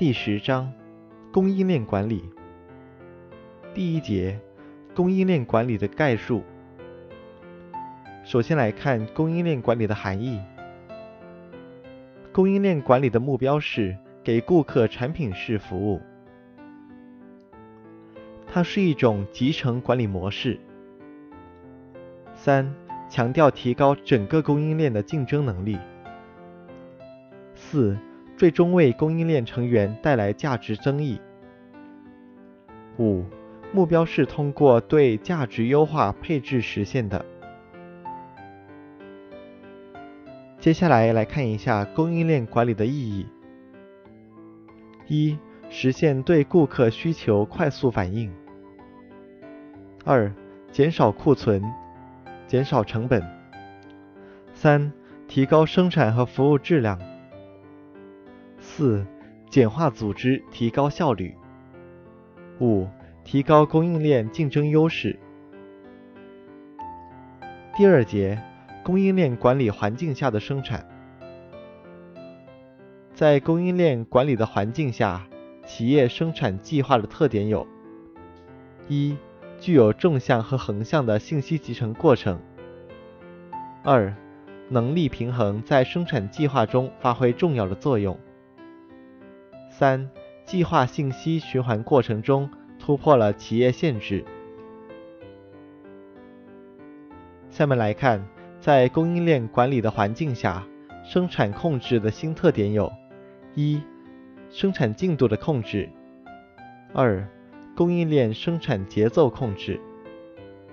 第十章供应链管理第一节供应链管理的概述。首先来看供应链管理的含义。供应链管理的目标是给顾客产品式服务，它是一种集成管理模式。三、强调提高整个供应链的竞争能力。四。最终为供应链成员带来价值增益。五、目标是通过对价值优化配置实现的。接下来来看一下供应链管理的意义：一、实现对顾客需求快速反应；二、减少库存，减少成本；三、提高生产和服务质量。四、简化组织，提高效率。五、提高供应链竞争优势。第二节，供应链管理环境下的生产。在供应链管理的环境下，企业生产计划的特点有：一、具有纵向和横向的信息集成过程；二、能力平衡在生产计划中发挥重要的作用。三、计划信息循环过程中突破了企业限制。下面来看，在供应链管理的环境下，生产控制的新特点有：一、生产进度的控制；二、供应链生产节奏控制；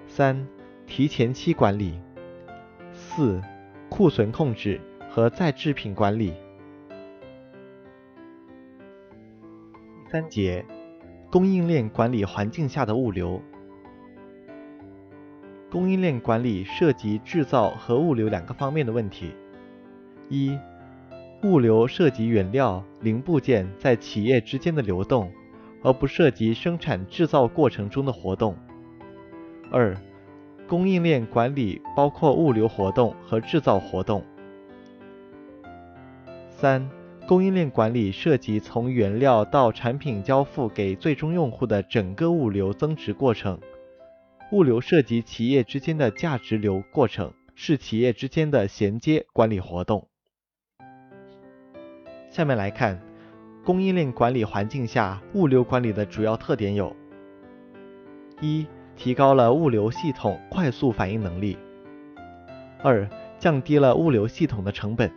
三、提前期管理；四、库存控制和再制品管理。三节，供应链管理环境下的物流。供应链管理涉及制造和物流两个方面的问题。一、物流涉及原料、零部件在企业之间的流动，而不涉及生产制造过程中的活动。二、供应链管理包括物流活动和制造活动。三。供应链管理涉及从原料到产品交付给最终用户的整个物流增值过程。物流涉及企业之间的价值流过程，是企业之间的衔接管理活动。下面来看供应链管理环境下物流管理的主要特点有：一、提高了物流系统快速反应能力；二、降低了物流系统的成本。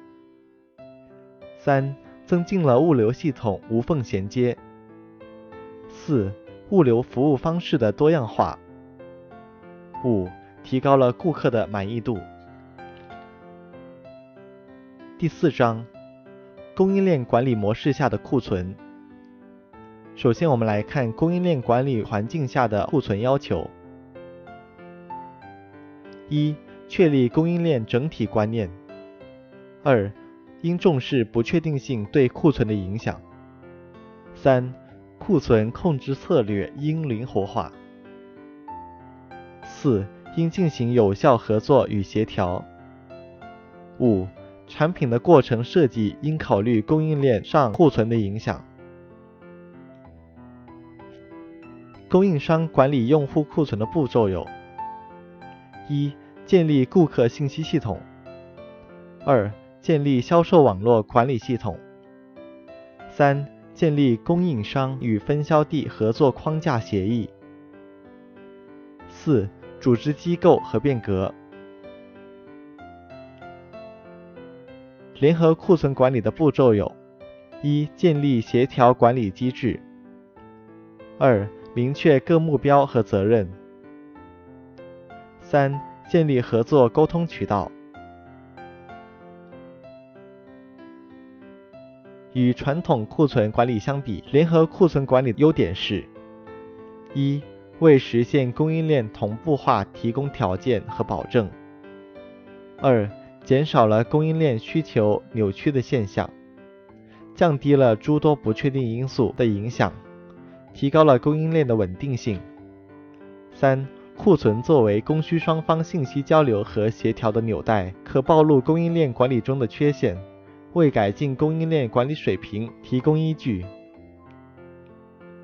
三、增进了物流系统无缝衔接。四、物流服务方式的多样化。五、提高了顾客的满意度。第四章，供应链管理模式下的库存。首先，我们来看供应链管理环境下的库存要求。一、确立供应链整体观念。二、应重视不确定性对库存的影响。三、库存控制策略应灵活化。四、应进行有效合作与协调。五、产品的过程设计应考虑供应链上库存的影响。供应商管理用户库存的步骤有：一、建立顾客信息系统。二、建立销售网络管理系统。三、建立供应商与分销地合作框架协议。四、组织机构和变革。联合库存管理的步骤有：一、建立协调管理机制；二、明确各目标和责任；三、建立合作沟通渠道。与传统库存管理相比，联合库存管理的优点是：一、为实现供应链同步化提供条件和保证；二、减少了供应链需求扭曲的现象，降低了诸多不确定因素的影响，提高了供应链的稳定性；三、库存作为供需双方信息交流和协调的纽带，可暴露供应链管理中的缺陷。为改进供应链管理水平提供依据。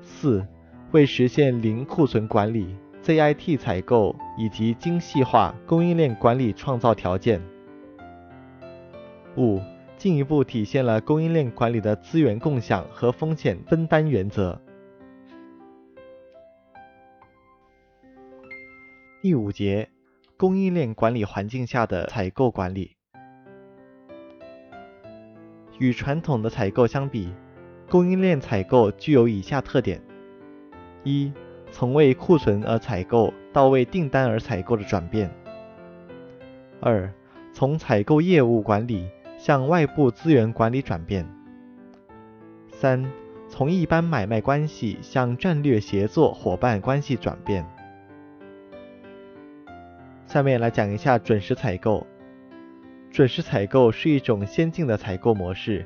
四、为实现零库存管理，ZIT 采购以及精细化供应链管理创造条件。五、进一步体现了供应链管理的资源共享和风险分担原则。第五节，供应链管理环境下的采购管理。与传统的采购相比，供应链采购具有以下特点：一、从为库存而采购到为订单而采购的转变；二、从采购业务管理向外部资源管理转变；三、从一般买卖关系向战略协作伙伴关系转变。下面来讲一下准时采购。准时采购是一种先进的采购模式，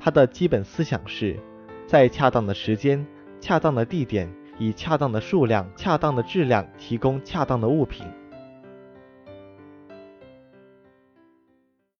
它的基本思想是，在恰当的时间、恰当的地点，以恰当的数量、恰当的质量提供恰当的物品。